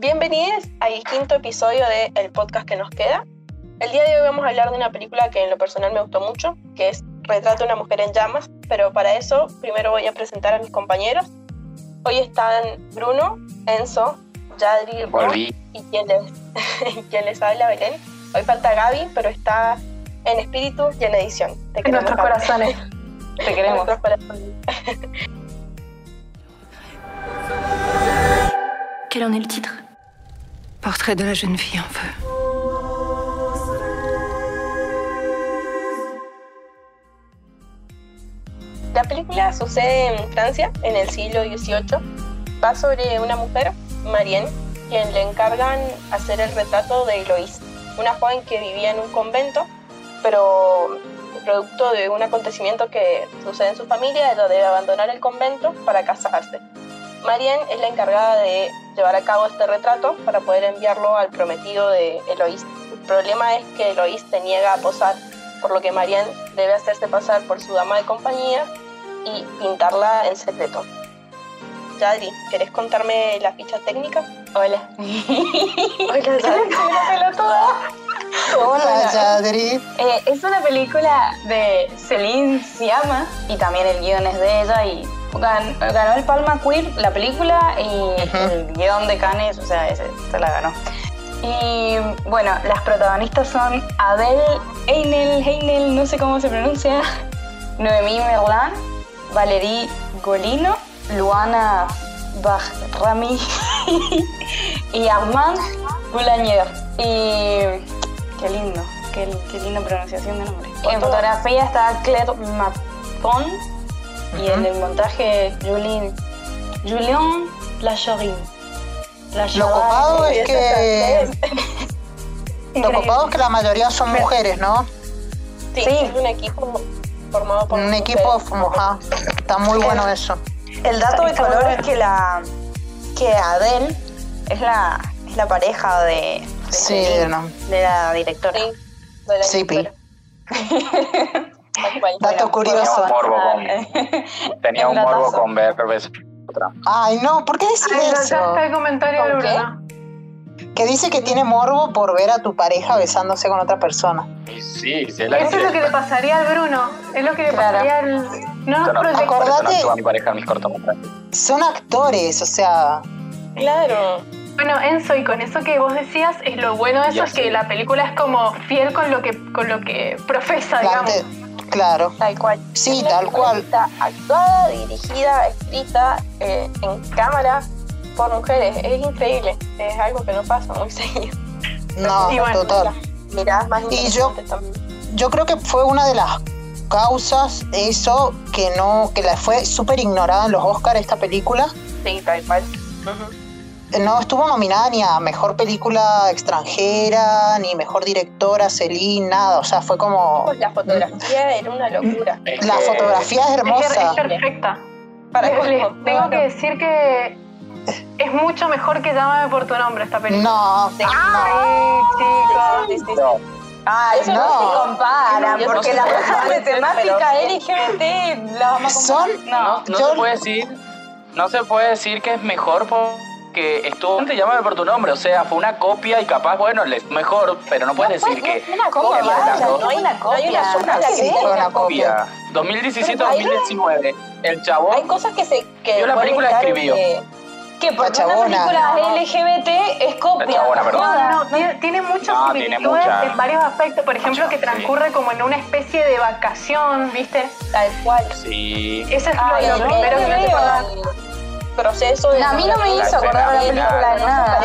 Bienvenidos al quinto episodio de El podcast que nos queda. El día de hoy vamos a hablar de una película que en lo personal me gustó mucho, que es Retrato de una mujer en llamas, pero para eso primero voy a presentar a mis compañeros. Hoy están Bruno, Enzo, Yadri, Ron y quien les, quien les habla, Belén. Hoy falta Gaby, pero está en espíritu y en edición. Te en nuestros corazones. Te queremos. Quel en est le titre Portrait de la jeune fille en feu. La película sucede en Francia en el siglo XVIII. Va sobre una mujer, Marianne, quien le encargan hacer el retrato de Eloise, una joven que vivía en un convento, pero producto de un acontecimiento que sucede en su familia, ella debe abandonar el convento para casarse. Marianne es la encargada de llevar a cabo este retrato para poder enviarlo al prometido de Eloís. El problema es que Eloís se niega a posar, por lo que Marianne debe hacerse pasar por su dama de compañía y pintarla en secreto. Yadri, ¿querés contarme la ficha técnica? Hola. Hola, Yadri. Hola, Yadri. Eh, es una película de Celine Siama y también el guion es de ella y ganó el Palma Queer la película y el guion de Cannes, o sea, ese se la ganó. Y bueno, las protagonistas son Adele Einel, Heinel, no sé cómo se pronuncia, Noemí Merlan, Valerie Golino, Luana Bahrami y Armand Boulanger. Y qué lindo, qué, qué linda pronunciación de nombre. En fotografía está Claire Y en el montaje Julien, Julien Lachorin. Lo copado es que. Lo copado es que la mayoría son mujeres, ¿no? Sí, es un equipo formado por. Un equipo, está muy bueno eso. El dato de color es que la. que Adele es la, es la pareja de. de Sí, de, no. de la directora. Sí, de la Sí, directora. Dato curioso. Tenía un morbo con, tenía un morbo con ver. Ay, no, ¿por qué decís Ay, no, ya eso? está el comentario de ¿Con qué? Bruno. Que dice que tiene morbo por ver a tu pareja besándose con otra persona. Sí, sí, es la Eso es lo que le pasaría al Bruno. Es lo que le Claro. pasaría al. No nos no, eso no Acordate- actúa mi pareja en mis. Son actores, o sea. Claro. Bueno, Enzo, y con eso que vos decías, es lo bueno de eso Ya es que sé. la película es como fiel con lo que, con lo que profesa, digamos. Claro. Tal cual. Sí, tal cual. Está actuada, dirigida, escrita eh, en cámara por mujeres. Es increíble. Es algo que no pasa muy seguido. No, Y bueno, total. Miradas más Y yo- también. Yo creo que fue una de las causas eso que no que la fue súper ignorada en los Oscars esta película. Sí, tal cual. No estuvo nominada ni a mejor película extranjera, ni mejor directora, Celine, nada. O sea, fue como. Pues La fotografía era una locura. Es La que- fotografía es Es, es hermosa. perfecta. Para Les, les colmo. tengo que decir que es mucho mejor que Llámame por tu nombre esta película. No, Sí. Sí, chicos. Sí, sí, sí. No, Ay, Eso no, no. se comparan, Eso porque no las se cosas de temática. LGBT las vamos a comparar. Son- No, no, no yo- se puede decir, no se puede decir que es mejor porque estuvo antes llámame por tu nombre, o sea, fue una copia y capaz, bueno, le mejor, pero no puedes decir que una copia, que vaya, no hay una no hay una copia. sola que que sí, fue una copia. copia. 2017-2019, el Hay chabón cosas que se. Que Yo la película escribió. que- Que La una película LGBT es copia. La chabona, perdón. No, no, no, tiene, muchas No, tiene similitudes mucha- en varios aspectos. Por ejemplo, mucha, que transcurre como en una especie de vacación, ¿viste? Tal cual. sí. Eso es lo no, primero que me el proceso de No, a mí no me hizo acordar la la película de no nada.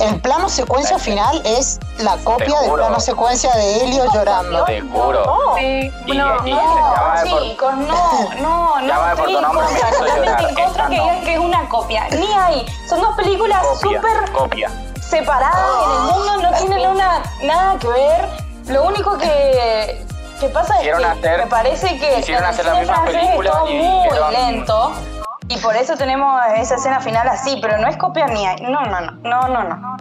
El plano secuencia final es la copia del plano secuencia de Helio llorando. Te juro. No, Sí, Y- no, y- no. Chicos, no, no, no estoy en contra, totalmente en contra que no. digan que es una copia. Ni ahí. Son dos películas súper separadas en el mundo, no tienen una, nada que ver. Lo único que, que pasa es que hacer- me parece que el hacer la misma película es todo y muy lento. Y por eso tenemos esa escena final así, pero no es copia ni ahí. No, no, no, no, no, no.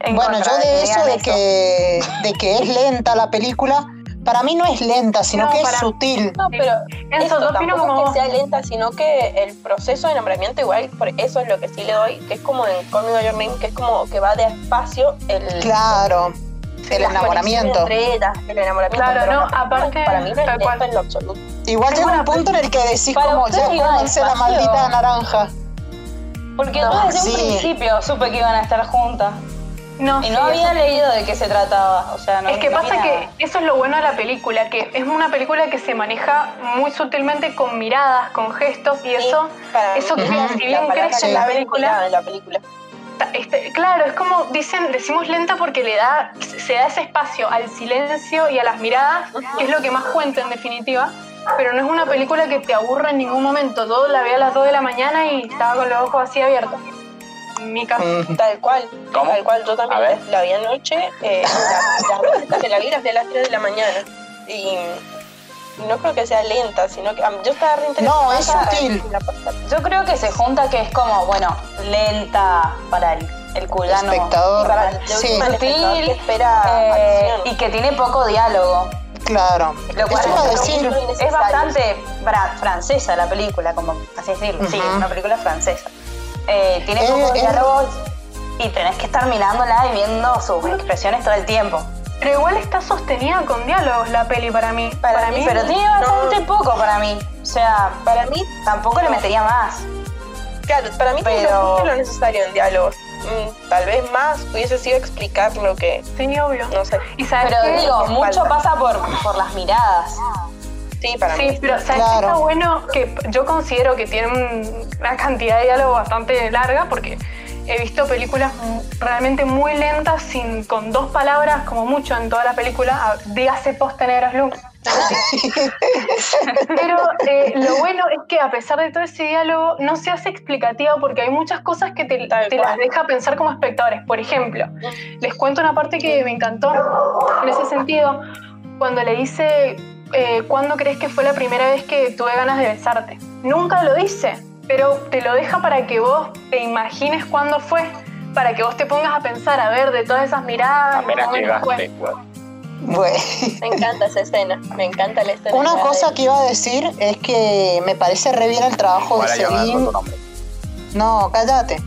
En Bueno, yo de eso de que, de que es lenta la película, para mí no es lenta, sino No, que es sutil. No, pero Enzo, esto tampoco como es que sea lenta, sino que el proceso de enamoramiento igual, por eso es lo que sí le doy, que es como en Call Me By Your Name, que es como que va despacio el... Claro, el las enamoramiento. conexiones entre ellas, el enamoramiento. Claro, no, aparte, Para mí no es tal cual. lenta en lo absoluto. Igual llega un punto en el que decís para como, ya cómanse la maldita naranja. Porque No, yo desde sí. un principio supe que iban a estar juntas. No, Y sí, no había leído de qué se trataba. O sea, no Es que no pasa que eso es lo bueno de la película, que es una película que se maneja muy sutilmente con miradas, con gestos, y eso, eso mí, que Ujú. si bien en la película, en la película. Este, claro, es como dicen, decimos lenta porque le da, se da ese espacio al silencio y a las miradas, que es lo que más cuenta en definitiva. Pero no es una película que te aburra en ningún momento. Todo la ve a las 2 de la mañana y estaba con los ojos así abiertos. En mi caso. Mm, Tal cual. ¿Cómo? Tal cual, yo también la vi anoche, eh, la, la que la vi desde las 3 de la mañana. Y no creo que sea lenta, sino que ah, yo estaba re No, es pasada. Yo creo que se junta que es como, bueno, lenta para el, el cuyano. espectador. Para el Sí, último espectador que Sutil, espera eh, y que tiene poco diálogo. claro. Lo cual es decir. bastante fra- francesa la película, como así decirlo. Sí, Ujú. es una película francesa. Eh, tiene Eh, pocos eh. diálogos y tenés que estar mirándola y viendo sus expresiones todo el tiempo. Pero igual está sostenida con diálogos la peli para mí. Para mí, Pero tiene No. bastante poco para mí. O sea, Para mí, tampoco le metería más. claro, para mí tiene Pero- lo necesario en diálogos. Mm, tal vez más hubiese sido explicar lo que, Sí, obvio. no sé. Y sabes Pero qué? digo, mucho pasa por, por las miradas. Sí, para Sí, mí. pero ¿sabes qué Claro. está bueno? Que yo considero que tiene un- una cantidad de diálogo bastante larga porque he visto películas realmente muy lentas sin, con dos palabras como mucho en toda la película. Dígase poste negros luz. Pero eh, lo bueno es que a pesar de todo ese diálogo no se hace explicativo porque hay muchas cosas que te, te las deja pensar como espectadores. Por ejemplo, les cuento una parte que me encantó en ese sentido, cuando le dice, eh, ¿cuándo crees que fue la primera vez que tuve ganas de besarte? Nunca lo dice, pero te lo deja para que vos te imagines cuándo fue, para que vos te pongas a pensar, a ver, de todas esas miradas. ¿en qué Apenas llegaste. Bueno. Me encanta esa escena. Me encanta la escena. Una de- cosa que iba a decir es que me parece re bien el trabajo de nombre. No, cállate.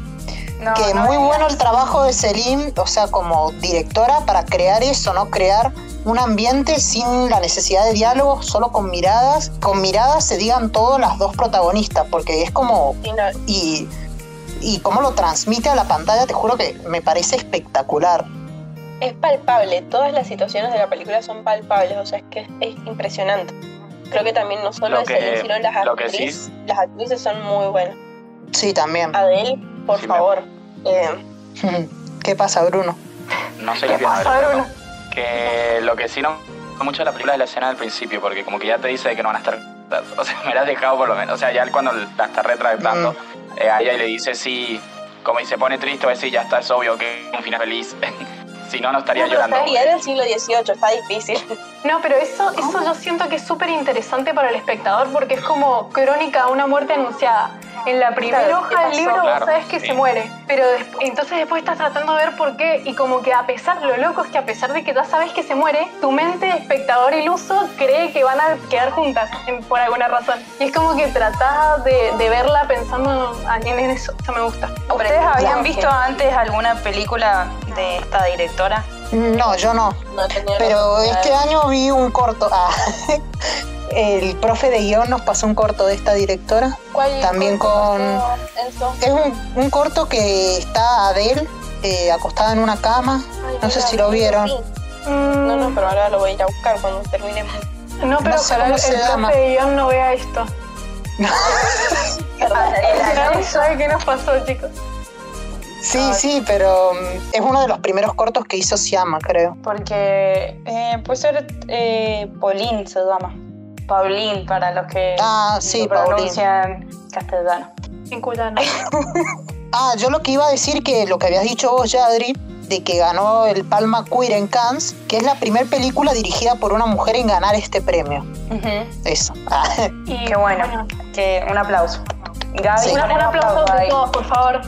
No, que no muy bueno el trabajo de Celine, o sea, como directora para crear eso, ¿no? Crear un ambiente sin la necesidad de diálogo, solo con miradas. Con miradas se digan todas las dos protagonistas, porque es como. Sí, no, Y, y cómo lo transmite a la pantalla, te juro que me parece espectacular. es palpable. Todas las situaciones de la película son palpables. O sea, es que es, es impresionante. Creo que también no solo Lo es que- Celine, sino las actrices. sí- Las actrices son muy buenas. Sí, también. Adele, por me- favor. eh, ¿Qué pasa, Bruno? No sé ¿Qué pasa, Bruno? Que lo que sí no me mucho de la película es la escena del principio, porque como que ya te dice que no van a estar. O sea, me la has dejado por lo menos. O sea, ya cuando la está retratando, Mm. eh, a ella le dice sí, como y se pone triste, a decir ya está, es obvio que es un final feliz. si no, no estaría no, pero llorando. y era el siglo XVIII, está difícil. No, pero eso, eso yo siento que es súper interesante para el espectador porque es como crónica de una muerte anunciada. En la primera Claro, ¿qué hoja del libro Claro, vos sabes que sí. se muere, pero entonces después estás tratando de ver por qué y como que a pesar, lo loco es que a pesar de que ya sabes que se muere, tu mente de espectador iluso cree que van a quedar juntas en- por alguna razón. Y es como que tratás de, de verla pensando en en eso, eso me gusta. ¿Ustedes habían visto antes alguna película de esta directora? No, yo no. No tenía la Pero este año vi un corto. Ah, el profe de guion nos pasó un corto de esta directora. ¿Cuál- también con- pasó? Es un, un corto que está Adele eh, acostada en una cama. Ay, No sé si lo vieron. No, no, pero ahora lo voy a ir a buscar cuando terminemos. no, pero no sé para el, profe de guion no vea esto. Perdón, sabe qué nos pasó, chicos. Sí, sí, pero mm, es uno de los primeros cortos que hizo Siama, creo. Porque eh, puede ser eh, Pauline se llama. Pauline para los que Ah, sí, lo pronuncian castellano. En cuyano. Ah, yo lo que iba a decir que lo que habías dicho vos, Yadri, de que ganó el Palma Queer en Cannes, que es la primera película dirigida por una mujer en ganar este premio. Eso. Ah, Y Qué bueno. Que un aplauso. Gaby, Sí. Un, un aplauso de todos, por favor.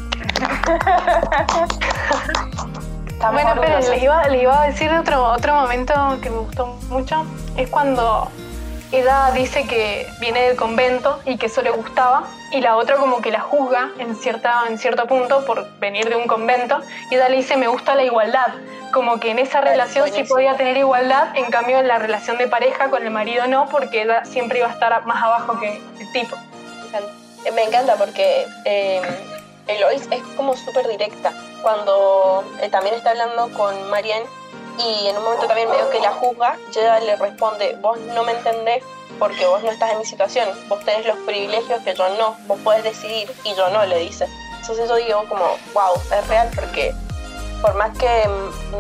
Bueno, pero les iba, les iba a decir de otro, otro momento que me gustó mucho. Es cuando ella dice que viene del convento y que eso le gustaba, y la otra como que la juzga en, cierta, en cierto punto por venir de un convento, y ella le dice, me gusta la igualdad. Como que en esa relación sí podía tener igualdad, en cambio en la relación de pareja con el marido no, porque ella siempre iba a estar más abajo que el tipo. Me encanta. Me encanta porque eh, Eloís es como súper directa. Cuando eh, también está hablando con Marianne y en un momento también veo que la juzga, ella le responde, vos no me entendés porque vos no estás en mi situación, vos tenés los privilegios que yo no, vos podés decidir y yo no, le dice. Entonces yo digo como, wow, es real porque por más que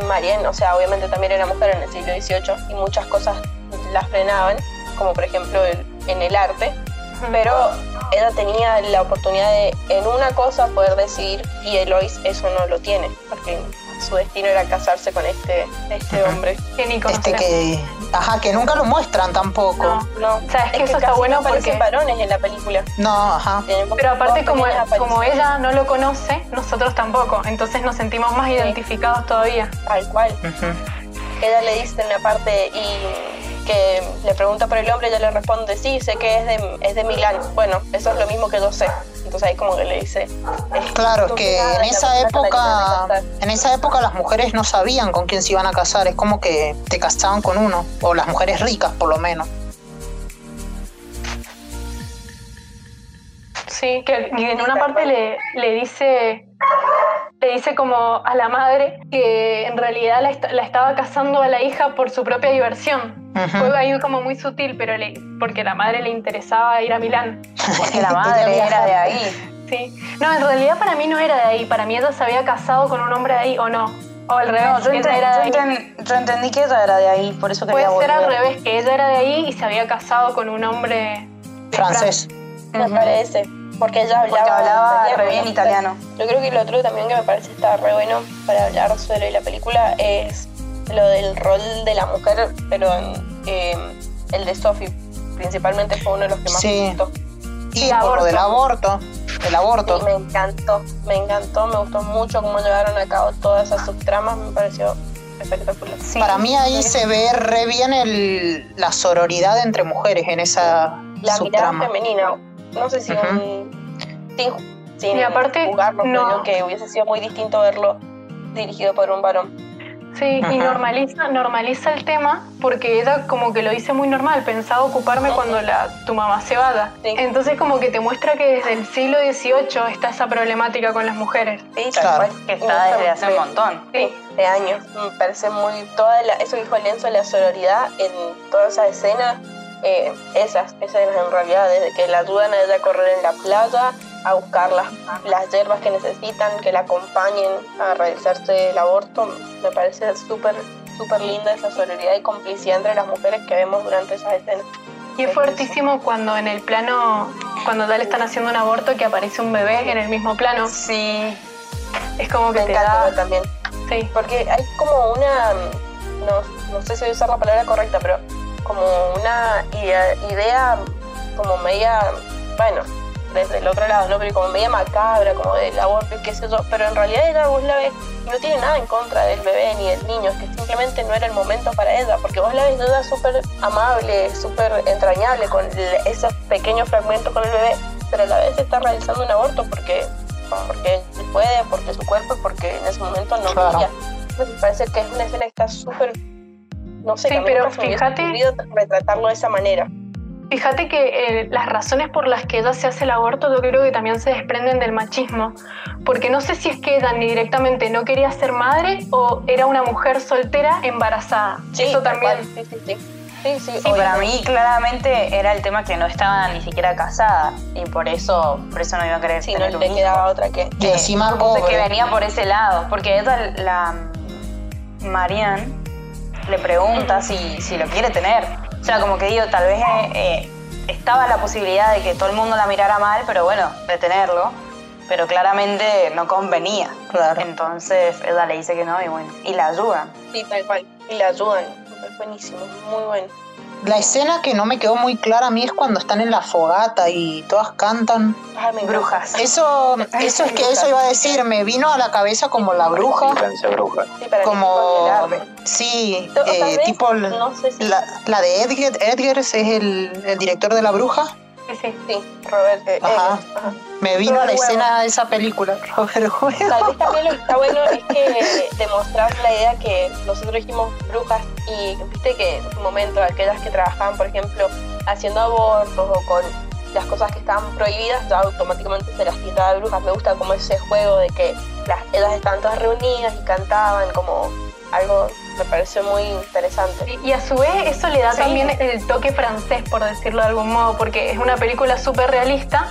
Marianne, o sea, obviamente también era mujer en el siglo XVIII y muchas cosas la frenaban, como por ejemplo el- en el arte, pero ella tenía la oportunidad de en una cosa poder decidir y Eloís eso no lo tiene, porque su destino era casarse con este, este hombre. Que ni Este que. Ajá, que nunca lo muestran tampoco. No. No, O sea, es que eso está bueno no porque- varones en la película. No, ajá. Pero aparte, como, como ella no lo conoce, nosotros tampoco. Entonces nos sentimos más identificados todavía. Tal cual. Ujú. Ella le dice en una parte y que le pregunta por el hombre, ella le responde, sí, sé que es de, es de Milán. Bueno, eso es lo mismo que yo sé. Entonces ahí como que le dice... es Claro, es que en esa época, en esa época las mujeres no sabían con quién se iban a casar, es como que te casaban con uno, o las mujeres ricas por lo menos. Sí, que y en una parte le, le dice le dice como a la madre que en realidad la, est- la estaba casando a la hija por su propia diversión. Fue ahí como muy sutil, pero le, porque a la madre le interesaba ir a Milán. Porque la madre era de ahí. Sí. No, en realidad para mí no era de ahí. Para mí ella se había casado con un hombre de ahí, ¿o no? O al revés, No, yo, enten- era de yo enten- yo entendí que ella era de ahí, por eso Puede quería ser al revés, que ella era de ahí y se había casado con un hombre Francés. Me parece. Porque ella hablaba, Porque hablaba italiano, re bien ¿no? italiano. Yo creo que lo otro también que me parece está re bueno para hablar sobre la película es lo del rol de la mujer, pero en, eh, el de Sophie principalmente fue uno de los que más Sí. me gustó. Y el por lo del aborto, el aborto. me encantó, me encantó, me gustó mucho cómo llevaron a cabo todas esas subtramas, me pareció espectacular. Sí. Para mí ahí se ve re bien el, la sororidad entre mujeres en esa La mirada subtrama. femenina, no sé si Ujú. un, sin, sin Y aparte, jugarlo, no. creo que hubiese sido muy distinto verlo dirigido por un varón. Sí, y Ajá. normaliza, normaliza el tema porque ella como que lo dice muy normal, pensaba ocuparme cuando la, tu mamá se vaya. Sí. Entonces como que te muestra que desde el siglo XVIII está esa problemática con las mujeres. Sí, tal Claro. cual. Que Y está desde hace un montón. Sí, de años. Me parece muy. Toda la- eso que dijo Lenzo, la sororidad en toda esa escena, eh, esas escenas en realidad, desde que la ayudan a ella a correr en la playa, a buscar las, las hierbas que necesitan, que la acompañen a realizarse el aborto, me parece súper, súper linda esa sororidad y complicidad entre las mujeres que vemos durante esas escenas. Y es fuertísimo cuando en el plano, cuando ya le están haciendo un aborto, que aparece un bebé en el mismo plano. Sí. Es como que Me te encanta da... también. Sí, Porque hay como una, no, no sé si voy a usar la palabra correcta, pero como una idea, idea como media, bueno, desde el otro lado, ¿no? Pero como media macabra, como del aborto y qué sé yo, pero en realidad ella vos la ves y no tiene nada en contra del bebé ni del niño, es que simplemente no era el momento para ella, porque vos la ves ella súper amable, súper entrañable con esos pequeños fragmentos con el bebé, pero a la vez está realizando un aborto porque porque puede, porque su cuerpo porque en ese momento no Claro. Me parece que es una escena que está súper, no sé, Sí, que pero fíjate- retratarlo de esa manera. Fíjate que eh, las razones por las que ella se hace el aborto yo creo que también se desprenden del machismo, porque no sé si es que ella ni directamente no quería ser madre o era una mujer soltera embarazada. Eso tal también. Sí, sí, sí. Sí, sí, Sí, para mí claramente era el tema que no estaba ni siquiera casada y por eso, por eso no iba a querer Sí, no tener un le hijo. quedaba otra que. Que pobre. venía por ese lado, porque ella, la Marianne le pregunta si, si lo quiere tener. O sea, como que digo, tal vez eh, eh, estaba la posibilidad de que todo el mundo la mirara mal, pero bueno, de tenerlo. Pero claramente no convenía. Claro. Entonces ella le dice que no y bueno, y la ayudan. Sí, tal cual. Y la ayudan. Es buenísimo, muy bueno. La escena que no me quedó muy clara a mí es cuando están en la fogata y todas cantan. Ay, me Brujas. Eso, eso es que eso iba a decir, me vino a la cabeza como la bruja, Pensé bruja. Sí, para que como sí, eh, tipo el- no sé si la, la de Edgar, Edgars es el, el director de la bruja. Sí, sí. sí, Robert. eh, Ajá. eh, ajá. Me vino a la escena de esa película, Robert Huevo. Tal vez también lo que está bueno es que demostrar la idea que nosotros dijimos brujas y viste que en su momento aquellas que trabajaban, por ejemplo, haciendo abortos o con las cosas que estaban prohibidas, ya automáticamente se las tildaba de brujas. Me gusta como ese juego de que las, ellas estaban todas reunidas y cantaban como algo, me pareció muy interesante. Y a su vez eso le da Sí. también el toque francés, por decirlo de algún modo, porque es una película súper realista,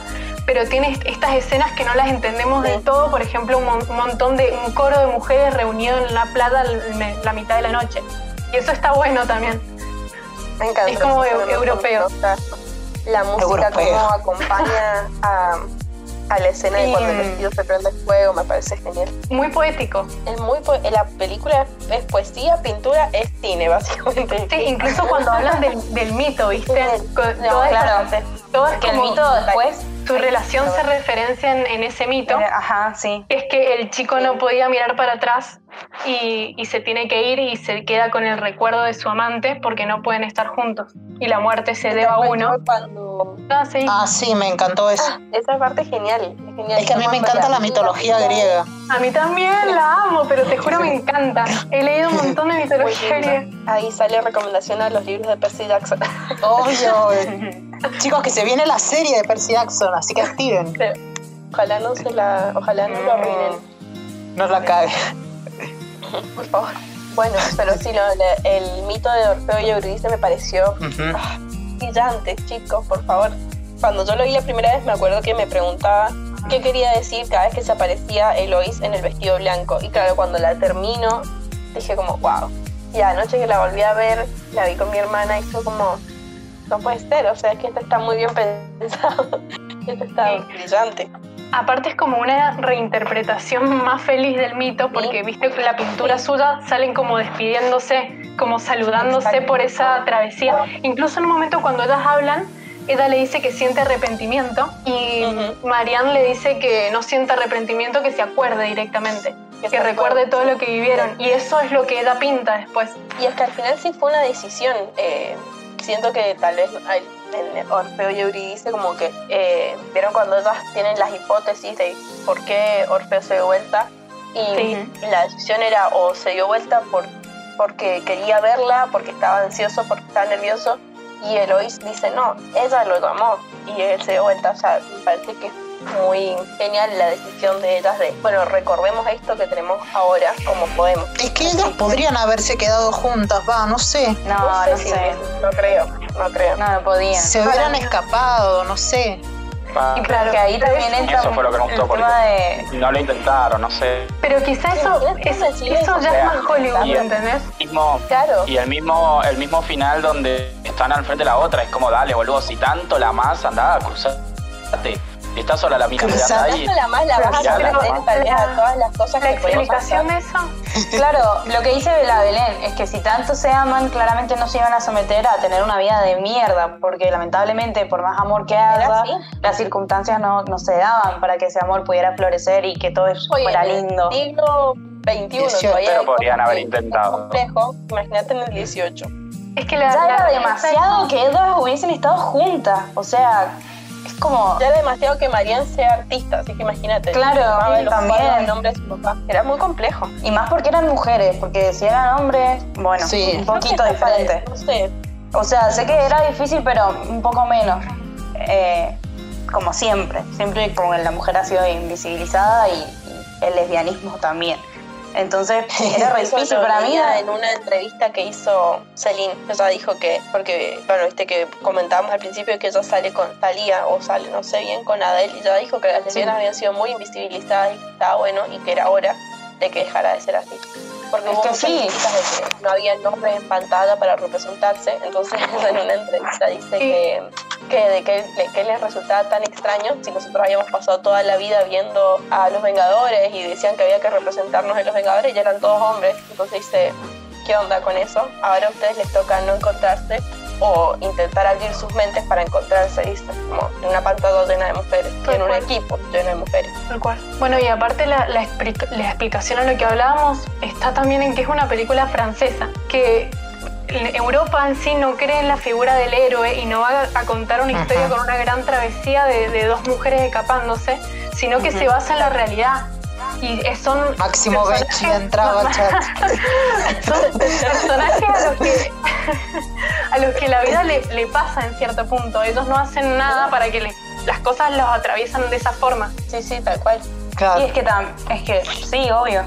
pero tiene est- estas escenas que no las entendemos Sí. del todo, por ejemplo, un, mon- un montón de, un coro de mujeres reunido en la me- la mitad de la noche. Y eso está bueno también. Me encanta. Es como eu- europeo. La música Europeo. como acompaña a, a la escena de Sí. cuando el vestido se prende fuego, me parece genial. Muy poético. Es muy po- la película es poesía, pintura, es cine, básicamente. Sí, incluso cuando hablan del, del mito, ¿viste? No, todas claro. esas- todas Que el como- mito después. Su relación se referencia en, en ese mito. Ajá, sí. es que el chico no podía mirar para atrás y, y se tiene que ir y se queda con el recuerdo de su amante porque no pueden estar juntos. Y la muerte se debe a uno. Cuando... Ah, sí. Ah, sí, me encantó eso. Esa parte es genial, es genial. Es que a mí me encanta la mitología griega. A mí también la amo, pero te juro me encanta. He leído un montón de Muy mitología griega. Ahí sale recomendación a los libros de Percy Jackson. Obvio. Chicos, que se viene la serie de Percy Jackson, así que activen. Ojalá no se la, ojalá no lo arruinen, No la cague. por favor. Bueno, pero sí, el mito de Orfeo y Eurídice me pareció Ujú. brillante, chicos, por favor. Cuando yo lo vi la primera vez me acuerdo que me preguntaba qué quería decir cada vez que se aparecía Eloís en el vestido blanco. Y claro, cuando la termino, dije como, wow. Y anoche que la volví a ver, la vi con mi hermana y fue como, no puede ser, o sea, es que esto está muy bien pensado. esto está Sí. brillante. Aparte es como una reinterpretación más feliz del mito porque, viste, la pintura suya salen como despidiéndose, como saludándose Exacto. por esa travesía. Incluso en un momento cuando ellas hablan, ella le dice que siente arrepentimiento y. Marianne le dice que no siente arrepentimiento, que se acuerde directamente, que, recuerde todo lo que vivieron. Y eso es lo que ella pinta después. Y es que al final sí fue una decisión. eh, siento que tal vez en Orfeo y Eurídice como que eh, vieron cuando ellas tienen las hipótesis de por qué Orfeo se dio vuelta y Sí. la decisión era o se dio vuelta por, porque quería verla, porque estaba ansioso, porque estaba nervioso y Eloís dice no, ella lo llamó y él se dio vuelta. O sea, me parece que muy genial la decisión de ellas de, bueno, recordemos esto que tenemos ahora como podemos. Es que ellas podrían haberse quedado juntas, va, no sé. No, no si- sé. no creo, no creo. No, no podían. Se hubieran escapado, no sé. Y claro, Que ahí también entra Eso fue lo que me el gustó, de... no lo intentaron, no sé. Pero quizá eso, eso, ya o sea, es más Hollywood, y- ¿entendés? Mismo, Claro. y el mismo, el mismo final donde están al frente de la otra, es como, dale, boludo, si tanto la más, andá, cruzate. Y está sola la mina ahí. la más la vas a vez a todas las cosas La que explicación de eso Claro, lo que dice la Belén es que si tanto se aman, claramente no se iban a someter a tener una vida de mierda, porque lamentablemente, por más amor que haya, así. las circunstancias no, no se daban para que ese amor pudiera florecer y que todo Oye, fuera en el lindo. siglo XXI todavía Pero podrían haber intentado. complejo. Imagínate en el 18. es que la, Ya la- era demasiado que ellas hubiesen estado juntas, o sea, como... Ya era demasiado que Marianne sea artista, así que imagínate. Claro, llamaba los también. nombre de su papá. Era muy complejo. Y más porque eran mujeres, porque si eran hombres, bueno, Sí. un poquito diferente. No sé. O sea, sé que era difícil, pero un poco menos. Eh, como siempre. Siempre como la mujer ha sido invisibilizada y, y el lesbianismo también. Entonces, era re difícil para mí. en una entrevista que hizo Celine. Ella dijo que, porque, bueno, viste que comentábamos al principio que ella sale con, salía o sale, no sé bien, con Adele, y ella dijo que las lesbianas habían sido muy invisibilizadas y que estaba bueno y que era hora de que dejara de ser así. Porque Es que sí. que no había nombres en pantalla para representarse, entonces en una entrevista dice Sí. que, que de que, de que les resultaba tan extraño si nosotros habíamos pasado toda la vida viendo a los Vengadores y decían que había que representarnos en los Vengadores y eran todos hombres, entonces dice, ¿qué onda con eso? Ahora a ustedes les toca no encontrarse o intentar abrir sus mentes para encontrarse. Como en una pantalla llena de mujeres, en un equipo lleno de mujeres. Tal cual. Bueno, y aparte la, la explica- la explicación a lo que hablábamos está también en que es una película francesa, que en Europa en sí no cree en la figura del héroe y no va a, contar una historia Ajá. con una gran travesía de, de dos mujeres escapándose, sino que se basa en la realidad. Y son Máximo Becci entraba al chat. son personajes a los que a los que la vida le, le pasa en cierto punto. Ellos no hacen nada para que le- las cosas los atraviesan de esa forma. Sí, sí, tal cual. Y Claro. es que, tam- es que sí, obvio.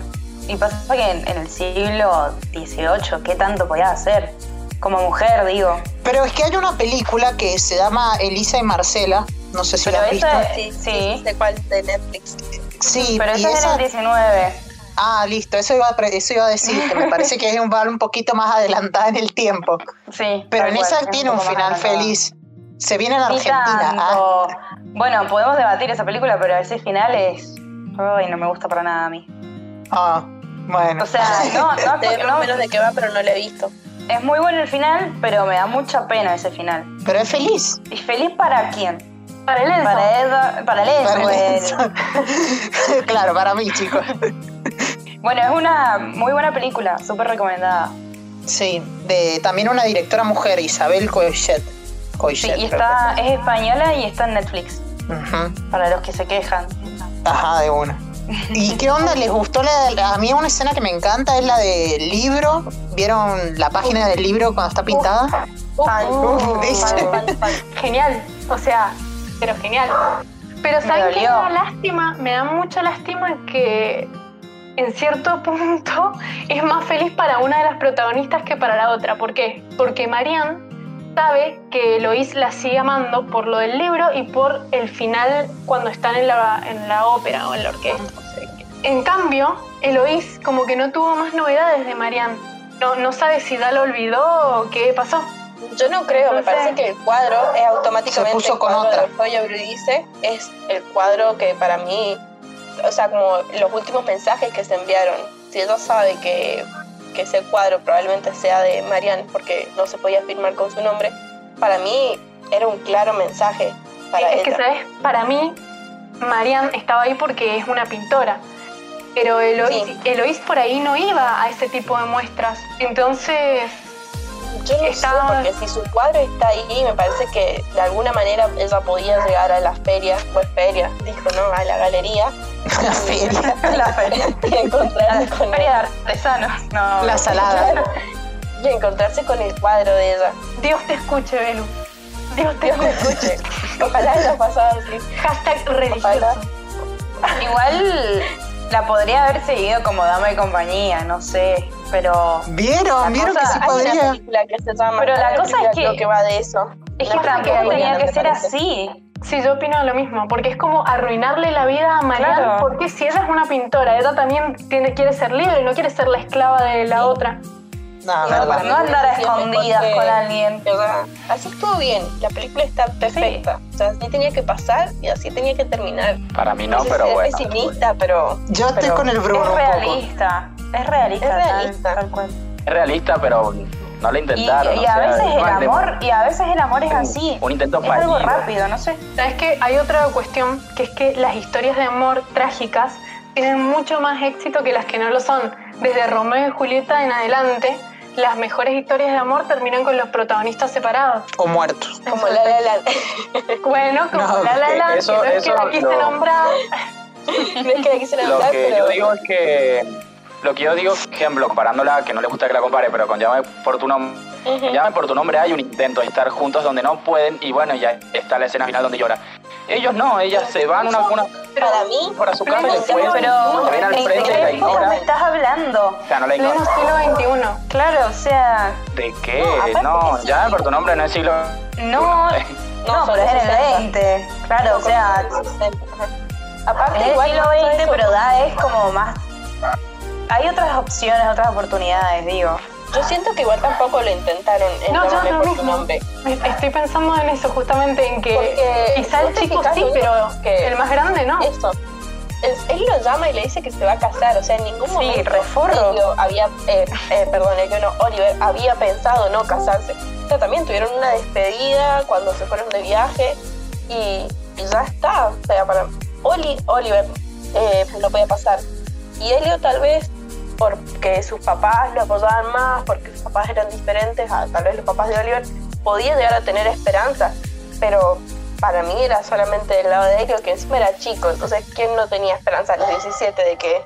Y pasa que en, en el siglo XVIII, ¿qué tanto podía hacer? Como mujer, digo. Pero es que hay una película que se llama Elisa y Marcela. No sé si Pero la has visto. Sí, sí, Sí. sé cuál de Netflix. Sí, Pero y esa es esa- del 19. Ah, listo, eso iba, a pre- eso iba a decir, que me parece que es un, va un poquito más adelantada en el tiempo. Sí. Pero en cual, esa es tiene un final feliz. Se viene en Argentina. Ah. Bueno, podemos debatir esa película, pero ese final es. Ay, no me gusta para nada a mí. ah, bueno. O sea, no, no, no, menos de qué va, pero no la he visto. es muy bueno el final, pero me da mucha pena ese final. Pero es feliz. ¿Y feliz para quién? Para él. Para para el Enzo, Para güey. eso. claro, para mí, chicos. Bueno, es una muy buena película, súper recomendada. Sí, de también una directora mujer, Isabel Coixet. Sí, Coixet, y creo está, es española y está en Netflix, para los que se quejan. Ajá, de una. ¿Y qué onda? ¿Les gustó la, la- A mí una escena que me encanta es la del libro. ¿Vieron la página del libro cuando está pintada? Fan, fan, fan. Genial. O sea, pero genial. Pero ¿saben qué me da lástima? Me da mucha lástima que en cierto punto es más feliz para una de las protagonistas que para la otra. ¿Por qué? Porque Marianne sabe que Eloís la sigue amando por lo del libro y por el final cuando están en la, en la ópera o en la orquesta. En cambio, Eloís como que no tuvo más novedades de Marianne. No, no sabe si ya lo olvidó o qué pasó. Yo no creo, me parece que el cuadro es automáticamente Se puso el con cuadro otra. es el cuadro que para mí, o sea, como los últimos mensajes que se enviaron. Si ella sabe que, que ese cuadro probablemente sea de Marianne, porque no se podía firmar con su nombre, para mí era un claro mensaje para es que, ella. ¿sabes? Para mí, Marianne estaba ahí porque es una pintora. Pero Eloís, Sí. Eloís por ahí no iba a ese tipo de muestras. Entonces, Yo no estaba- sé, porque si su cuadro está ahí, me parece que de alguna manera ella podía llegar a las ferias, pues feria, dijo, ¿no? A la galería La feria. La feria. y encontrarse con Feria de artesanos. No, La salada. y encontrarse con el cuadro de ella. Dios te escuche, Belu. Dios te Dios escuche. Ojalá haya pasado así. Hashtag religioso. Ojalá. Igual la podría haber seguido como dama de compañía, no sé. Pero ¿Vieron? ¿Vieron que sí Hay una podría? película que se llama. Pero la hay cosa es que- que va de eso. es que tampoco tenía que ser parece. así. Sí, yo opino lo mismo, porque es como arruinarle la vida a Marianne, Claro. porque si ella es una pintora, ella también tiene, quiere ser libre, no quiere ser la esclava de la otra. No, No, verdad. para No andar a escondidas con alguien. O sea, así estuvo bien. La película está perfecta. O sea, así tenía que pasar y así tenía que terminar. Para mí no, sé pero si es bueno. pesimista, pero Yo estoy pero con el Bruno es un poco. realista. Es realista. Es tal- realista. Tal, cual. Es realista, pero no lo Y, intentaron. y o a sea, veces el amor, y a veces el amor es un- así. Un intento Es algo rápido, no sé. ¿Sabes que Hay otra cuestión, que es que las historias de amor trágicas tienen mucho más éxito que las que no lo son. Desde Romeo y Julieta en adelante, las mejores historias de amor terminan con los protagonistas separados. O muertos. como la la la. Bueno, como No, La La Land, eso- que no es que la quise lo- nombrar. No es que la quise Lo nombrar, que pero. yo digo es que. Lo que yo digo, por ejemplo, comparándola, que no le gusta que la compare, pero con Llame por tu nombre. Ujú. Llame por tu nombre hay un intento de estar juntos donde no pueden y bueno, ya está la escena final donde llora. Ellos no, ellas se van una, una Para mí, para su casa y después Pero, ven al ¿en frente y la ignoran. me estás hablando? O sea, no la Pleno siglo XXI. Claro, o sea, ¿De qué? No, sí. Llame por tu nombre no es siglo. no, no, pero es en el 60. 20. Claro, o sea, Aparte, igual siglo XX, pero da es como más. Hay otras opciones, otras oportunidades, digo. Yo siento que igual tampoco lo intentaron en No, yo lo por mismo. nombre. Estoy pensando en eso, justamente, en que Porque quizá el chico sí, pero que- el más grande no. Eso. es- él lo llama y le dice que se va a casar, o sea, en ningún Sí, momento reforro. Había, eh, eh, perdón, Elio no, Oliver había pensado no casarse. O sea, también tuvieron una despedida cuando se fueron de viaje y, ya está. O sea, para Oli, Oliver eh, no podía pasar. Y Elio tal vez porque sus papás lo apoyaban más, porque sus papás eran diferentes a tal vez los papás de Oliver, podía llegar a tener esperanza, pero para mí era solamente del lado de Elio, que encima era chico, entonces ¿quién no tenía esperanza a los 17 de que,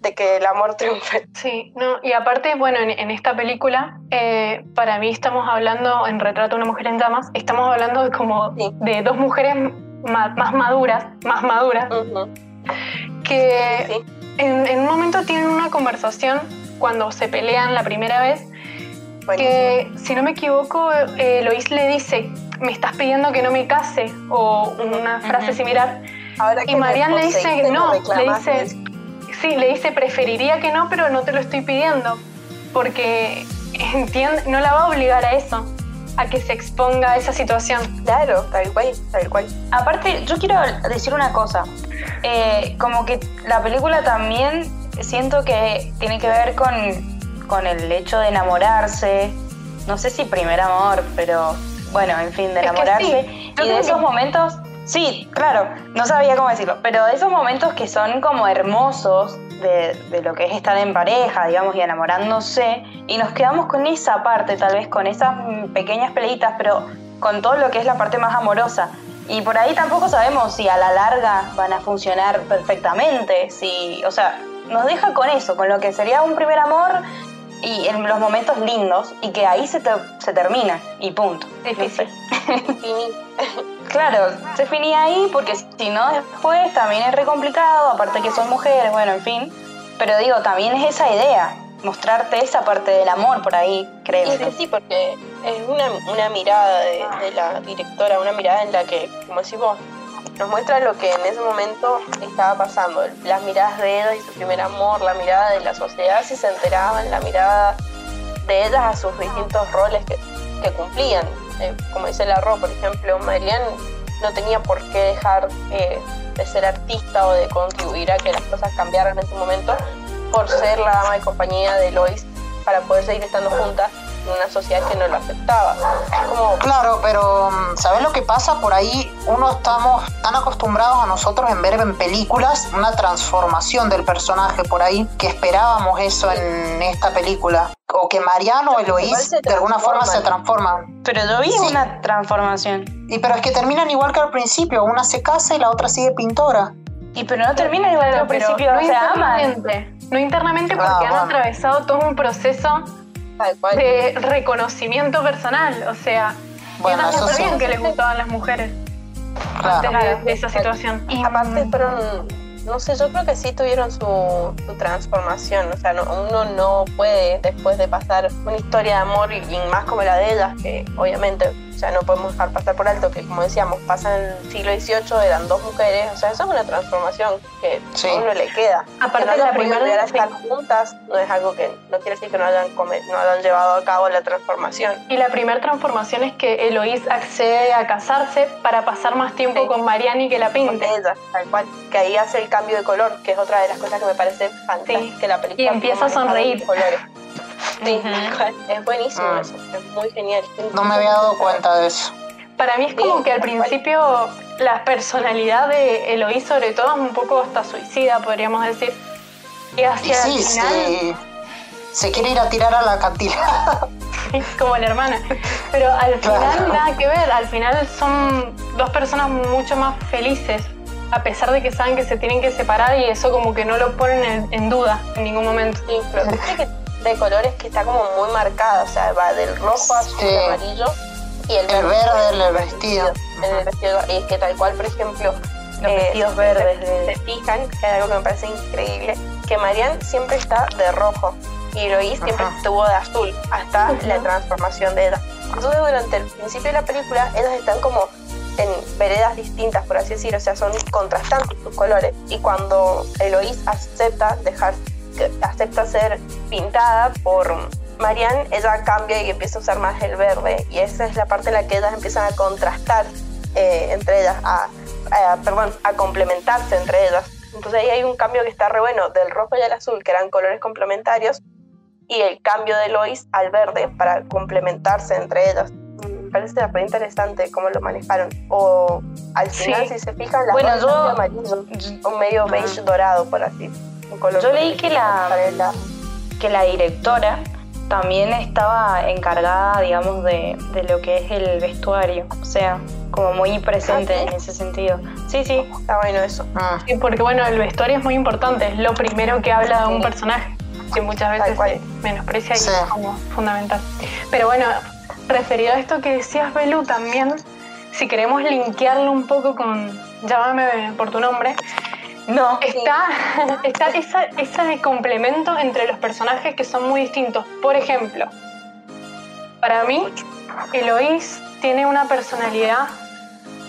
de que el amor triunfe? Sí, no, y aparte, bueno, en, en esta película, eh, para mí estamos hablando, en Retrato de una mujer en llamas, estamos hablando de como Sí. de dos mujeres ma- más maduras, más maduras, que sí. En, en un momento tienen una conversación cuando se pelean la primera vez, Buenísimo. que si no me equivoco, eh, Lois le dice, me estás pidiendo que no me case, o una frase similar, Ahora y Marianne le dice no, le dice, sí, le dice preferiría que no, pero no te lo estoy pidiendo, porque entiende, no la va a obligar a eso, a que se exponga a esa situación. Claro, tal cual, tal cual. Aparte, yo quiero decir una cosa. Eh, como que la película también siento que tiene que ver con, con el hecho de enamorarse. No sé si primer amor, pero bueno, en fin, de Es que enamorarse. sí, yo y de esos que- momentos, sí, claro, no sabía cómo decirlo, pero esos momentos que son como hermosos de, de lo que es estar en pareja, digamos, y enamorándose, y nos quedamos con esa parte, tal vez con esas pequeñas peleitas, pero con todo lo que es la parte más amorosa. Y por ahí tampoco sabemos si a la larga van a funcionar perfectamente, si, o sea, nos deja con eso, con lo que sería un primer amor y en los momentos lindos, y que ahí se, te- se termina, y punto. No Difícil. sé. Claro, se finía ahí porque si no después también es re complicado, aparte que son mujeres, bueno, en fin. Pero digo, también es esa idea, mostrarte esa parte del amor por ahí, creo. Sí, porque es una, una mirada de, la directora, una mirada en la que, como decís vos, nos muestra lo que en ese momento estaba pasando. Las miradas de ellas y su primer amor, la mirada de la sociedad si se enteraban, la mirada de ellas a sus distintos roles que cumplían. Eh, como dice la Ro, por ejemplo, Marianne no tenía por qué dejar eh, de ser artista o de contribuir a que las cosas cambiaran en ese momento por ser la dama de compañía de Lois para poder seguir estando juntas una sociedad que no lo aceptaba. Como, Claro, pero mm, ¿sabes lo que pasa? Por ahí uno estamos tan acostumbrados a nosotros en ver en películas una transformación del personaje por ahí, que esperábamos eso en esta película. O que Mariano o Eloís de alguna forma se transforman. Pero yo vi Sí. una transformación. Y pero es que terminan igual que al principio, una se casa y la otra sigue pintora. Y pero no termina igual que al principio, no se aman. internamente, no internamente Ah, porque han bueno. atravesado todo un proceso. De reconocimiento personal, o sea, Bueno, eso sí. bien que les gustaban las mujeres Claro. antes de, de esa situación. Y Aparte fueron, no sé, yo creo que sí tuvieron su, su transformación, o sea, no- uno no puede después de pasar una historia de amor y, y más como la de ellas, que obviamente, o sea, no podemos dejar pasar por alto que como decíamos, pasa en el siglo XVIII, eran dos mujeres, o sea, eso es una transformación que Sí. a uno le queda. Aparte, que no la primera- sí. estar juntas no es algo que, no quiere decir que no hayan, come- no hayan llevado a cabo la transformación. Y la primera transformación es que Eloís accede a casarse para pasar más tiempo Sí. con Mariani que la con pinte. ella, tal cual, que ahí hace el cambio de color, que es otra de las cosas que me parece fantástica de la película. Y empieza a sonreír. colores. Sí, es buenísimo Ah. eso, es muy genial. No me había dado cuenta de eso. Para mí es como Sí, que al principio la personalidad de Eloís sobre todo es un poco hasta suicida, podríamos decir. Y hacia sí, el final, sí. Se quiere ir a tirar a la acantilado. como la hermana. Pero al Claro. final nada que ver, al final son dos personas mucho más felices, a pesar de que saben que se tienen que separar y eso como que no lo ponen en, en duda en ningún momento. Sí, pero de colores que está como muy marcada, o sea, va del rojo, azul, Sí. amarillo y el, El verde en el vestido. En el vestido, y es que tal cual, por ejemplo, Los eh, vestidos se- verdes Se, se fijan, que es algo que me parece increíble, que Marianne siempre está de rojo y Lois siempre Ajá. estuvo de azul hasta la transformación de ella. Entonces, durante el principio de la película, ellas están como en veredas distintas, por así decir, o sea, son contrastantes sus colores. Y cuando Eloís acepta dejar, acepta ser pintada por Marianne, ella cambia y empieza a usar más el verde. Y esa es la parte en la que ellas empiezan a contrastar eh, entre ellas, a, a- perdón, a complementarse entre ellas. Entonces ahí hay un cambio que está re bueno del rojo y al azul, que eran colores complementarios, y el cambio de Lois al verde para complementarse entre ellos. Me parece re interesante cómo lo manejaron. O al final, Sí. si se fijan, la Bueno, es yo- amarillo, un medio beige dorado, por así. Color Yo leí que la- que la directora también estaba encargada, digamos, de, de lo que es el vestuario. O sea, como muy presente Ah, ¿sí? en ese sentido. Sí, sí. Está bueno eso. Mm. Sí, porque bueno, el vestuario es muy importante, es lo primero que habla de un personaje, que muchas veces se menosprecia y Sí. es como fundamental. Pero bueno, referido a esto que decías, Belu, también, si queremos linkearlo un poco con Llámame por tu nombre, No. está, está esa, ese complemento entre los personajes que son muy distintos. Por ejemplo, para mí, Eloís tiene una personalidad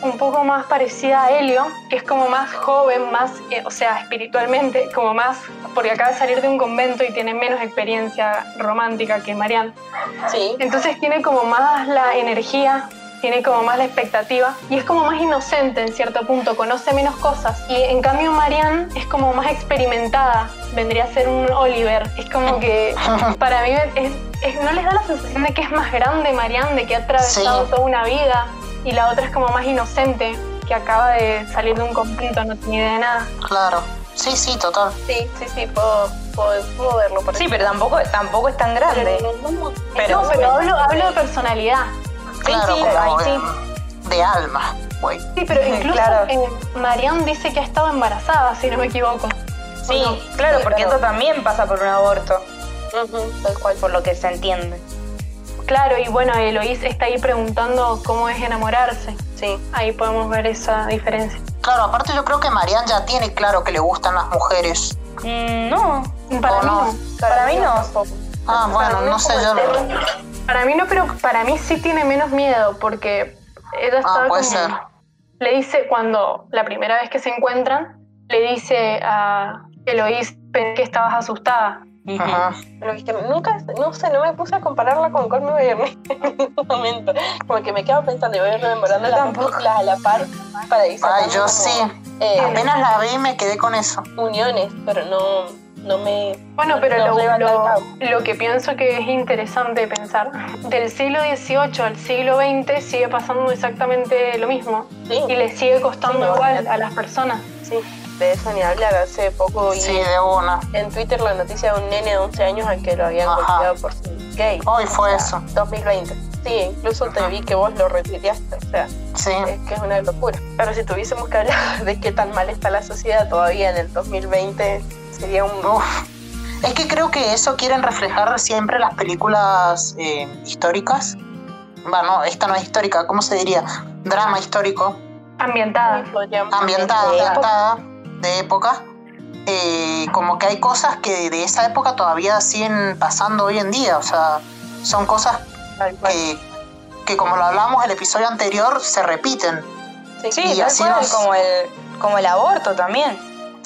un poco más parecida a Helio, que es como más joven, más, eh, o sea, espiritualmente, como más, porque acaba de salir de un convento y tiene menos experiencia romántica que Marianne. Sí. Entonces tiene como más la energía, tiene como más la expectativa y es como más inocente en cierto punto, conoce menos cosas. Y en cambio Marianne es como más experimentada, vendría a ser un Oliver. Es como que para mí es- es- no les da la sensación de que es más grande Marianne, de que ha atravesado Sí. toda una vida y la otra es como más inocente, que acaba de salir de un convento, no tiene idea de nada. Claro. Sí, sí, total. Sí, sí, sí, puedo, puedo, puedo verlo por Sí, pero tampoco, tampoco es tan grande. Pero, no, pero hablo, hablo de personalidad. Claro, sí, como ahí de, sí. de alma, güey. Sí, pero incluso Claro. eh, Marianne dice que ha estado embarazada, si no me equivoco. Sí, claro, porque Claro. esto también pasa por un aborto, tal cual. por lo que se entiende. Claro, y bueno, Eloís está ahí preguntando cómo es enamorarse. Sí. Ahí podemos ver esa diferencia. Claro, aparte yo creo que Marianne ya tiene claro que le gustan las mujeres. Mm, no, Para ¿O mí no? no. Para mí no. Ah, Para bueno, no sé, yo Para mí no, pero para mí sí tiene menos miedo porque ella Ah, estaba puede como- ser. Le dice, cuando la primera vez que se encuentran, le dice a Eloís pensé que estabas asustada. Ajá. Pero es que nunca, no sé, no me puse a compararla con Call Me By Your Name en ningún momento. Como que me quedo pensando y voy rememorando las Tampoco. películas a la par para ir Ay, yo como, sí. eh, Apenas la vi y me quedé con eso. uniones, pero no, no me... Bueno, pero no lo, lo- que pienso que es interesante pensar, del siglo XVIII al siglo XX sigue pasando exactamente lo mismo Sí, y le sigue costando Sí, igual a las personas. sí, de eso ni hablar. Hace poco vi Sí, de una. en Twitter la noticia de un nene de 11 años al que lo habían golpeado por ser gay. Hoy fue O sea, eso. 2020. Sí, incluso te vi que vos lo retuiteaste. O sea, Sí. es que es una locura. Pero si tuviésemos que hablar de qué tan mal está la sociedad todavía en el 2020, sería un... Uf. Es que creo que eso quieren reflejar siempre las películas eh, históricas. Bueno, esta no es histórica, ¿cómo se diría? Drama histórico, Ambientada. ambientada, de época. adaptada, de época. Eh, como que hay cosas que de esa época todavía siguen pasando hoy en día. O sea, son cosas que, que como lo hablamos el episodio anterior, se repiten. Sí, Y tal así cual, nos- como, el, como el aborto también.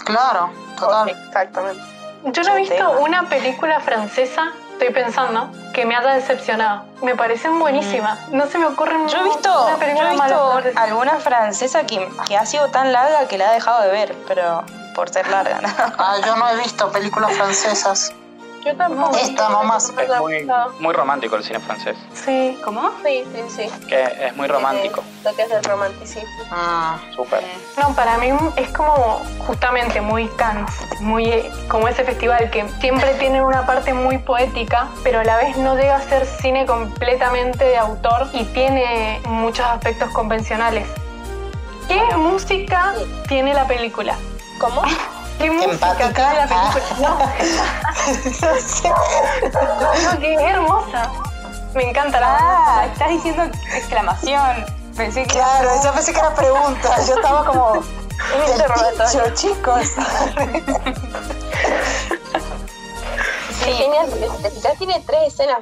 Claro, total. Exactamente. Yo no he visto tema. una película francesa, estoy pensando, que me haya decepcionado. Me parecen buenísimas. No se me ocurre Yo he visto, una yo he visto alguna francesa que, que ha sido tan larga que la he dejado de ver, pero por ser larga, ¿no? Ah, yo no he visto películas francesas. Yo tampoco. Esta nomás. No me Es muy, romántico el cine francés, Sí. ¿Cómo? Sí, sí, sí. que es muy romántico, Lo que es del romanticismo. Mm, súper. No, para mí es como justamente muy Cannes, muy eh, como ese festival que siempre tiene una parte muy poética, pero a la vez no llega a ser cine completamente de autor y tiene muchos aspectos convencionales. ¿Qué música tiene la película? ¿Cómo? ¿Qué música empática. la película? No, no, que es hermosa. Me encanta la Ah, estás diciendo exclamación. Pensé que Claro, yo pensé que era pregunta. Yo estaba como. Un "Del interrogatorio. dicho, chicos. Es genial, ya tiene tres escenas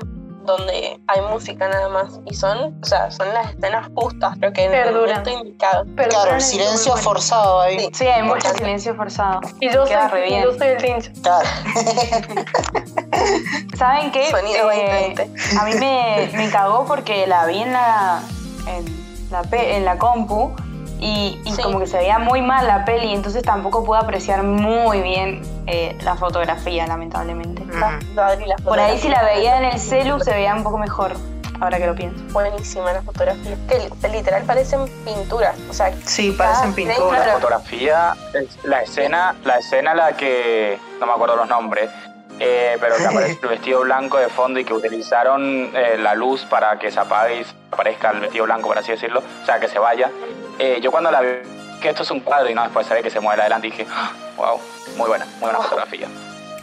donde hay música nada más. Y son, o sea, son las escenas justas, creo que en el momento indicado. Pero Claro, el en silencio forzado ahí. Sí. Sí, hay mucho silencio forzado. Y yo Queda soy, re bien. yo soy el Tincho. Claro. ¿Saben qué? Sonido Eh, diferente. a mí me, me cagó porque la vi en la, en la, pe- en la compu Y, y Sí. como que se veía muy mal la peli, entonces tampoco pude apreciar muy bien eh, la fotografía, lamentablemente. Mm. La Por ahí si la veía en el celu se veía un poco mejor, ahora que lo pienso. Buenísima la fotografía. Que li- literal parecen pinturas. O sea, Sí, parecen pinturas. La fotografía, la escena, la escena la que no me acuerdo los nombres, eh, pero que aparece el vestido blanco de fondo y que utilizaron eh, la luz para que se apague y se aparezca el vestido blanco, por así decirlo, o sea, que se vaya. Eh, yo cuando la vi, que esto es un cuadro y no después ve que se mueve la adelante, dije, wow, muy buena, muy buena fotografía.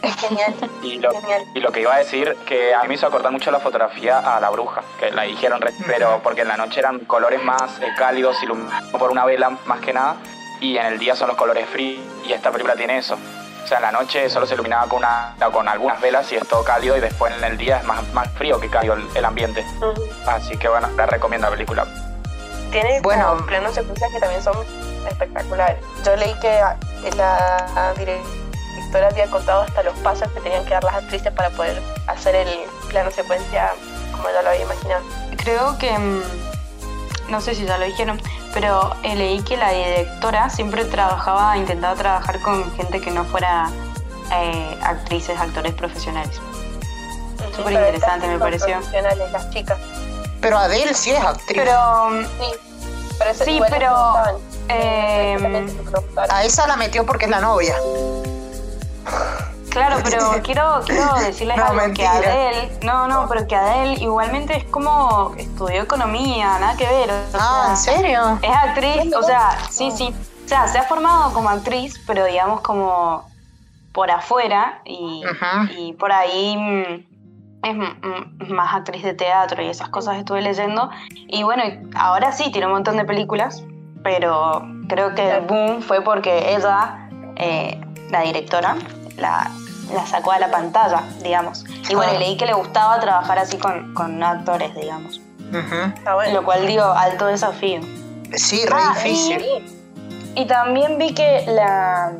es genial. Y lo, Genial. y lo que iba a decir, que a mí me hizo acordar mucho la fotografía a la bruja, que la dijeron, pero porque en la noche eran colores más eh, cálidos, iluminados por una vela más que nada, y en el día son los colores fríos, y esta película tiene eso. O sea, en la noche solo se iluminaba con, una, con algunas velas y es todo cálido, y después en el día es más, más frío que cálido el, el ambiente. Así que bueno, la recomiendo la película. Tiene Bueno. como planos secuencias que también son espectaculares. Yo leí que la directora había contado hasta los pasos que tenían que dar las actrices para poder hacer el plano secuencia como ella lo había imaginado. Creo que, mm, no sé si ya lo dijeron, pero eh, leí que la directora siempre trabajaba, intentaba trabajar con gente que no fuera eh, actrices, actores profesionales. Súper interesante, me pareció. profesionales, las chicas. Pero Adele sí es actriz. Pero mm, Sí, pero eso Sí, pero, eh. A esa la metió porque es la novia. Claro, pero quiero, quiero decirles No, algo mentira. que Adele, no, no, pero que Adele igualmente es como estudió economía, nada que ver. o Ah, sea, ¿en serio? Es actriz, o sea, sí, sí. O sea, se ha formado como actriz, pero digamos como por afuera y, por ahí mm, es m- m- más actriz de teatro y esas cosas estuve leyendo. Y bueno, ahora sí, tiene un montón de películas, pero creo que el boom fue porque ella, eh, la directora, la, la sacó a la pantalla, digamos. Y bueno, y leí que le gustaba trabajar así con, con actores, digamos. Bueno. Lo cual digo, alto desafío. Sí, re Ah, difícil. Y también vi que la,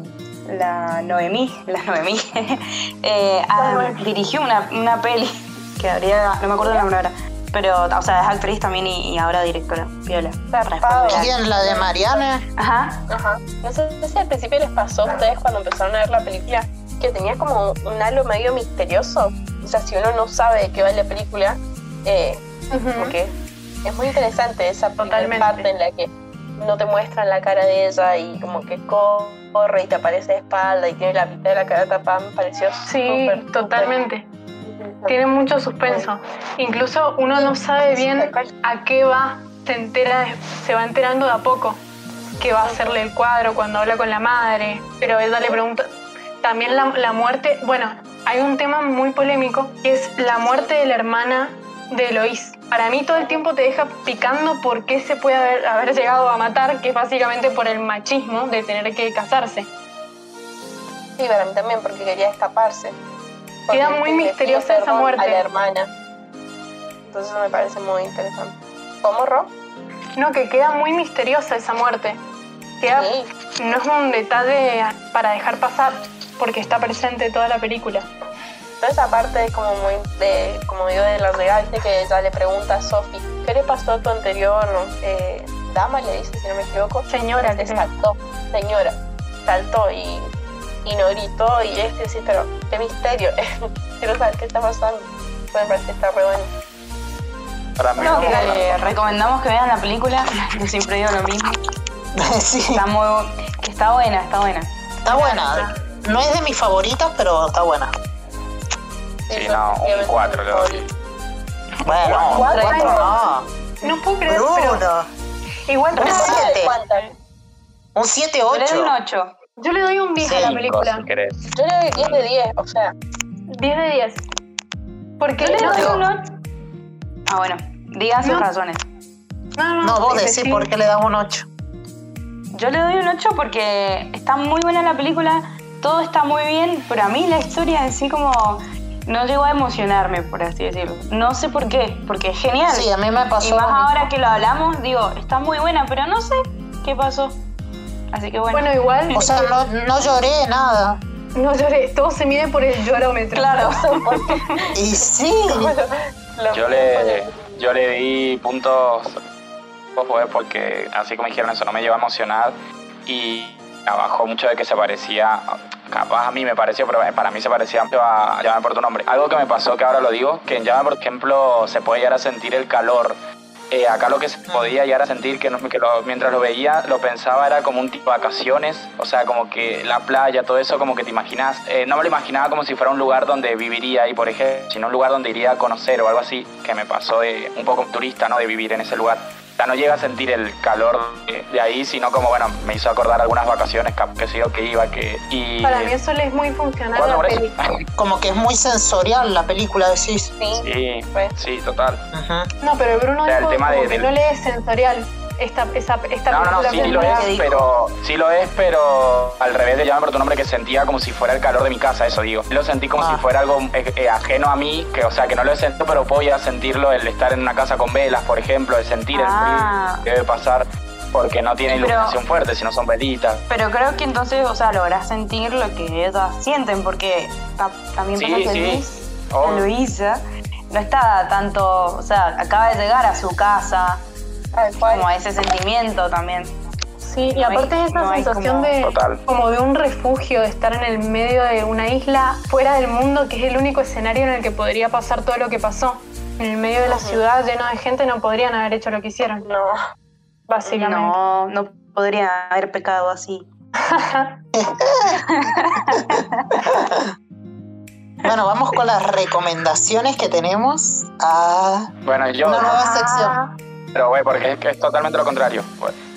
la Noemí, la Noemí, eh, ah, dirigió una, una peli que habría, no me acuerdo el nombre ahora, pero, o sea, es actriz también y, y ahora directora, viola. ¿Quién? ¿La de Mariana? Ajá, Ajá. No sé si al principio les pasó a ustedes cuando empezaron a ver la película que tenía como un halo medio misterioso. O sea, si uno no sabe de qué va la película, eh, como que es muy interesante esa parte en la que no te muestran la cara de ella y como que corre y te aparece de espalda y tiene la mitad de la cara tapada. Me pareció Sí, totalmente. Tiene mucho suspenso. Incluso uno no sabe bien a qué va, se entera, se va enterando de a poco que va a hacerle el cuadro cuando habla con la madre. Pero ella le pregunta, también la, la muerte, bueno, hay un tema muy polémico que es la muerte de la hermana de Eloís. Para mí todo el tiempo te deja picando por qué se puede haber, haber llegado a matar, que es básicamente por el machismo de tener que casarse. Sí, para mí también, porque quería escaparse. Porque Queda muy misteriosa esa muerte. A la hermana. Entonces me parece muy interesante. ¿Cómo, Ro? No, que queda muy misteriosa esa muerte. Queda, Sí. no es un detalle para dejar pasar, porque está presente toda la película. Toda esa parte es como muy, de, como digo, de la regalte que ella le pregunta a Sophie, ¿qué le pasó a tu anterior eh, dama? Le dice, si no me equivoco. Señora, creo. saltó, señora, saltó y, y no gritó y este sí, pero qué misterio. Quiero saber qué está pasando. Pues me parece que está re bueno. Para mí no, no, que recomendamos que vean la película, yo siempre digo lo mismo. sí, Está muy, está buena, está buena. está buena. No es de mis favoritas, pero está buena. Sí, no, un efectivamente cuatro mi le doy. Bueno, No, un ¿cuatro? cuatro no. No puedo creer, pero Bruno. igual Un yo le doy- siete. ¿Cuántas? Un 7, Yo le doy un 8. 8. yo le doy un 10 a la película. si. Yo le doy 10 de 10, o sea, 10 de 10. Porque Yo le no, doy no, un 8. Ah, bueno, digan sus No. razones. no, No, vos es decís decir, por qué le das un 8. Yo le doy un 8 porque está muy buena la película, todo está muy bien, pero a mí la historia en sí como no llegó a emocionarme, por así decirlo. No sé por qué, porque es genial. Sí, a mí me pasó. y más ahora que lo hablamos, digo, está muy buena, pero no sé qué pasó. Así que bueno. Bueno, igual O sea, no, no lloré nada. no lloré, todo se mide por el llorómetro. claro. Y sí. Yo le, yo le di puntos porque, así como dijeron eso, no me llevó a emocionar y bajó mucho de que se parecía, capaz a mí me pareció, pero para mí se parecía a Llámame por tu nombre. Algo que me pasó, que ahora lo digo, que en Llámame por ejemplo se puede llegar a sentir el calor eh, acá lo que se podía llegar a sentir, que, mientras lo veía, lo pensaba era como un tipo de vacaciones, o sea, como que la playa, todo eso, como que te imaginas, eh, no me lo imaginaba como si fuera un lugar donde viviría y por ejemplo, sino un lugar donde iría a conocer o algo así, que me pasó de un poco turista, ¿no? De vivir en ese lugar sea, no llega a sentir el calor de, ahí, sino como, bueno, me hizo acordar algunas vacaciones que sí que iba, que... Y, Para mí eso le es muy funcional la película. Como que es muy sensorial la película, decís. Sí, sí, total. No, pero Bruno dijo que no le es sensorial esta, esa, esta no, no, no, sí lo es, pero sí lo es, pero al revés de llamar por tu nombre que sentía como si fuera el calor de mi casa, eso digo. Lo sentí como si ah. fuera algo eh, eh, ajeno a mí, que o sea, que no lo he sentido, pero ya sentirlo el estar en una casa con velas, por ejemplo, el sentir el ah. frío que debe pasar porque no tiene iluminación fuerte, sino son velitas. Pero creo que entonces, o sea, lográs sentir lo que ellas sienten, porque también pasa que Luis, Luisa no está tanto, o sea, acaba de llegar a su casa, como ese sentimiento también. Sí, y aparte de esa sensación de como de un refugio, de estar en el medio de una isla fuera del mundo, que es el único escenario en el que podría pasar todo lo que pasó. En el medio de la ciudad lleno de gente no podrían haber hecho lo que hicieron. No, básicamente. No, no podrían haber pecado así. bueno, vamos con las recomendaciones que tenemos a bueno, yo, una nueva sección. Pero, güey, porque es que es totalmente lo contrario.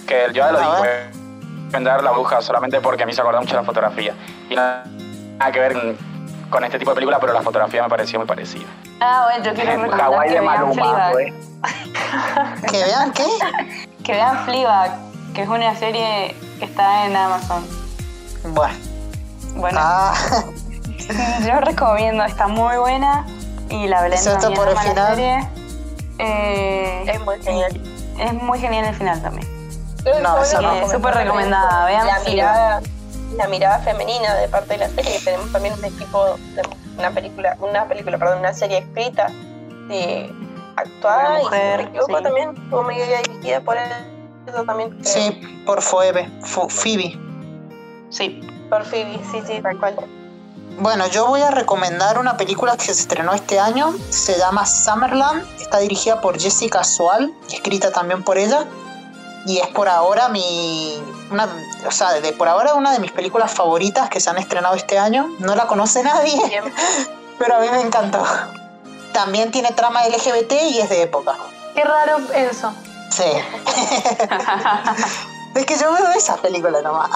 Que yo ya lo dije, vender la bruja solamente porque a mí se acuerda mucho de la fotografía. Y nada, que ver con este tipo de película, pero la fotografía me pareció muy parecida. Ah, bueno, yo quiero recomendar Hawaii que de Maluma, güey. ¿Que vean qué? Que vean Fleabag, que es una serie que está en Amazon. Bueno. Bueno. Ah. Yo recomiendo, está muy buena y la Belén también por el final? serie. Eh, es muy genial. Es muy genial el final también. No, es súper recomendada. Vean la mirada, la mirada femenina de parte de la serie. Tenemos también un equipo de una película, una película, perdón, una serie escrita, de actuada mujer, y si me equivoco también, dirigida por eso también. Sí, por Phoebe, Phoebe. Sí. Por Phoebe, sí, sí, tal cual. Bueno, yo voy a recomendar una película que se estrenó este año, se llama Summerland, está dirigida por Jessica Soal, escrita también por ella, y es por ahora mi, una, o sea, de por ahora una de mis películas favoritas que se han estrenado este año, no la conoce nadie, pero a mí me encantó. También tiene trama LGBT y es de época. Qué raro eso. Sí. Es que yo veo esa película nomás.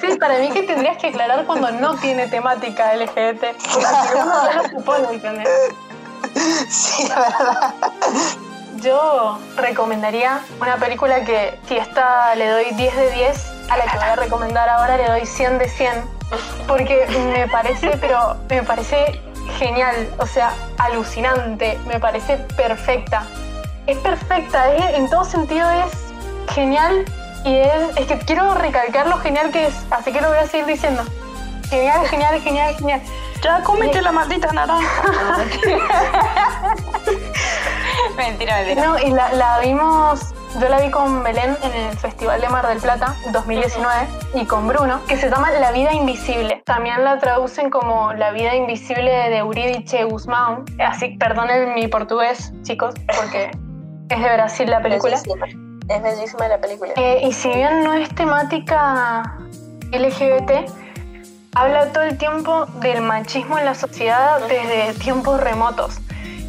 Sí, para mí que tendrías que aclarar cuando no tiene temática LGBT. Porque uno ya lo supone, ¿entendés? Sí, la verdad. Yo recomendaría una película que si esta le doy 10 de 10, a la que voy a recomendar ahora le doy 100 de 100. Porque me parece, pero me parece genial, o sea, alucinante, me parece perfecta. Es perfecta, en todo sentido es genial y es, es que quiero recalcar lo genial que es, así que lo voy a seguir diciendo. Genial, genial, genial, genial. Ya cómete la maldita naranja. mentira, mentira. No, y la, la, vimos, yo la vi con Belén en el Festival de Mar del Plata 2019 y con Bruno, que se llama La vida invisible. También la traducen como La vida invisible de Euridice Guzmán. Así, perdonen mi portugués, chicos, porque es de Brasil la película. Es bellísima la película. Eh, y si bien no es temática LGBT, habla todo el tiempo del machismo en la sociedad desde tiempos remotos.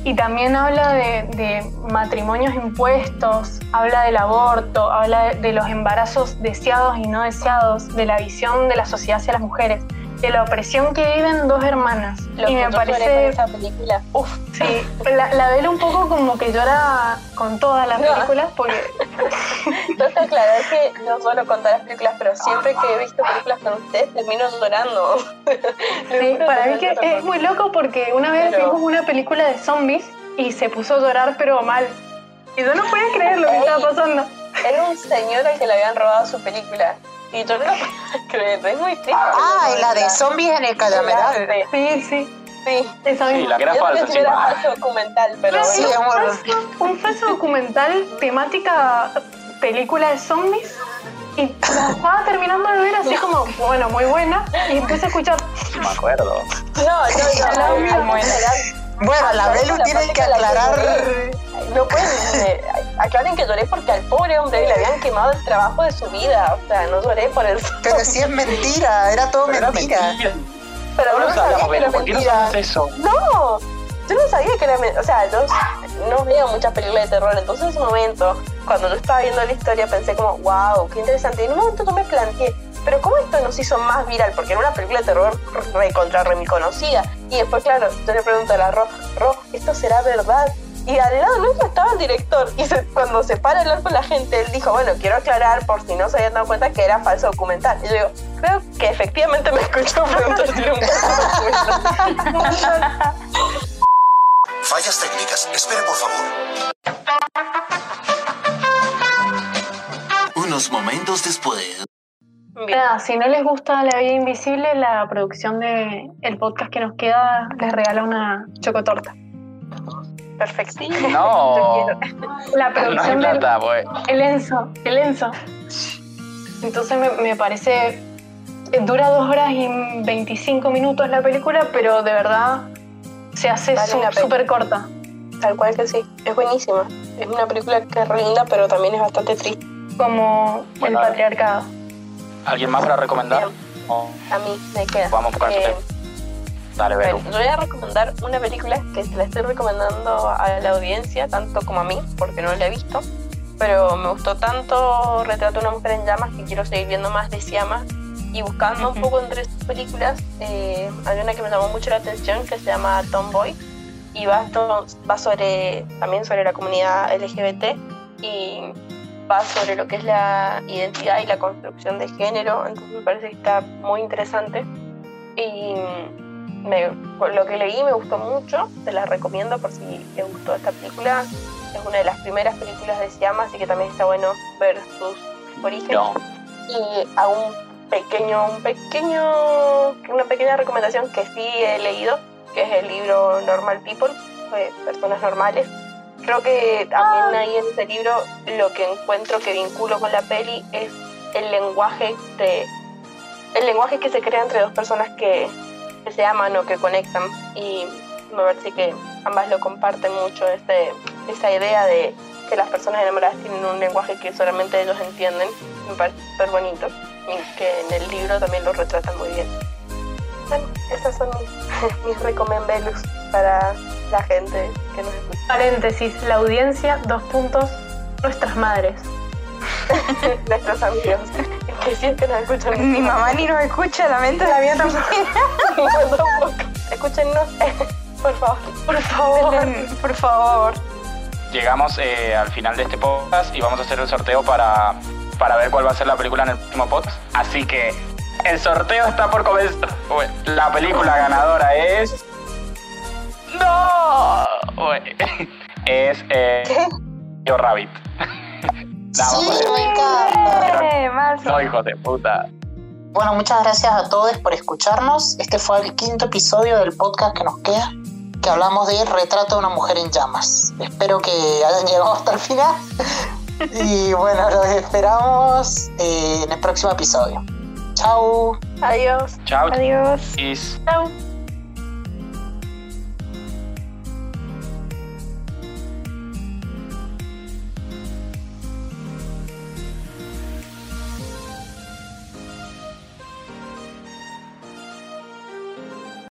Y también habla de, matrimonios impuestos, habla del aborto, habla de los embarazos deseados y no deseados, de la visión de la sociedad hacia las mujeres de la opresión que viven dos hermanas. y me parece. esa película. Uf, sí. La, la veo un poco como que llora con todas las películas porque. Tengo que aclarar que no solo con todas las películas, pero siempre que he visto películas con ustedes termino llorando. sí, para mí que es muy loco porque una vez vimos una película de zombies y se puso a llorar, pero mal. Y yo no podía creer lo que estaba pasando. Era un señor al que le habían robado su película y yo no lo puedo creer, es muy triste. Ah, y la de zombies en el cañaveral. Sí, sí. Sí, esa misma. Sí, la que era falsa, sí. Era falso documental, pero sí, un, falso, un falso documental temática película de zombies y la estaba terminando de ver así como, bueno, muy buena, y empecé a escuchar. Me acuerdo. No, no, no, no, no, Bueno, la Belu tiene que aclarar. No pueden, eh, aclaren que lloré porque al pobre hombre le habían quemado el trabajo de su vida. O sea, no lloré por eso. Pero si es mentira, era todo mentira. mentira. Pero No no, lo sabía sabíamos, que era Belu, ¿por qué no sabes eso? No, yo no sabía que era mentira. O sea, yo no veo muchas películas de terror. Entonces, en su momento, cuando yo estaba viendo la historia, pensé como, wow, qué interesante. Y en un momento yo me planteé, pero ¿cómo esto nos hizo más viral? Porque era una película de terror re contra re conocida. Y después, claro, yo le pregunto a la Ro, Ro, ¿esto será verdad? Y al lado nuestro estaba el director. Y se- cuando se para a hablar con la gente, él dijo, bueno, quiero aclarar por si no se habían dado cuenta que era falso documental. Y yo digo, creo que efectivamente me escuchó preguntar si era un documental. Fallas técnicas. Espere, por favor. Unos momentos después. Nada, si no les gusta La Vida Invisible, la producción de el podcast que nos queda les regala una chocotorta. Perfecto. No. La No producción del pues. El Enzo, el Enzo. Entonces me, me parece. eh, Dura dos horas y 25 minutos la película, pero de verdad se hace súper corta. Tal cual que sí. Es buenísima. Es una película que es re linda, pero también es bastante triste. Como Bueno, el patriarcado. ¿Alguien más para recomendar? Bien. O A mí me queda. Vamos con Eh, Dale, Belu. Bueno, yo voy a recomendar una película que se la estoy recomendando a la audiencia, tanto como a mí, porque no la he visto. Pero me gustó tanto Retrato de una mujer en llamas que quiero seguir viendo más de Siama. Y buscando un poco entre estas películas, eh, hay una que me llamó mucho la atención que se llama Tomboy. Y va, va sobre, también sobre la comunidad LGBT y va sobre lo que es la identidad y la construcción de género. Entonces me parece que está muy interesante. Y me- por lo que leí me gustó mucho, te la recomiendo por si te gustó esta película. Es una de las primeras películas de Siama, así que también está bueno ver sus orígenes. No. Y hago un pequeño, un pequeño, una pequeña recomendación que sí he leído, que es el libro Normal People, de personas normales. Creo que también ahí en ese libro lo que encuentro que vinculo con la peli es el lenguaje de el lenguaje que se crea entre dos personas que, se aman o que conectan. Y me parece que ambas lo comparten mucho este, esa idea de que las personas enamoradas tienen un lenguaje que solamente ellos entienden. Me parece súper bonito y que en el libro también lo retratan muy bien. Bueno, esas son mis, mis para la gente que nos escucha Paréntesis, la audiencia, dos puntos, nuestras madres. nuestros amigos que sí es que nos escuchan Mi mamá ni nos escucha, lamento la mía tampoco. Escúchennos, por favor. Por favor. Por favor. Llegamos eh, al final de este podcast y vamos a hacer el sorteo para, para ver cuál va a ser la película en el próximo podcast. Así que el sorteo está por comenzar. La película ganadora es. Es. Eh, Yo Rabbit. No, Sí, me encanta. No, hijo de puta. Bueno, muchas gracias a todos por escucharnos. Este fue el quinto episodio del podcast que nos queda, que hablamos de Retrato de una mujer en llamas. Espero que hayan llegado hasta el final. Y bueno, los esperamos eh, en el próximo episodio. Chao. Adiós. Chao. Adiós. chis. Chau.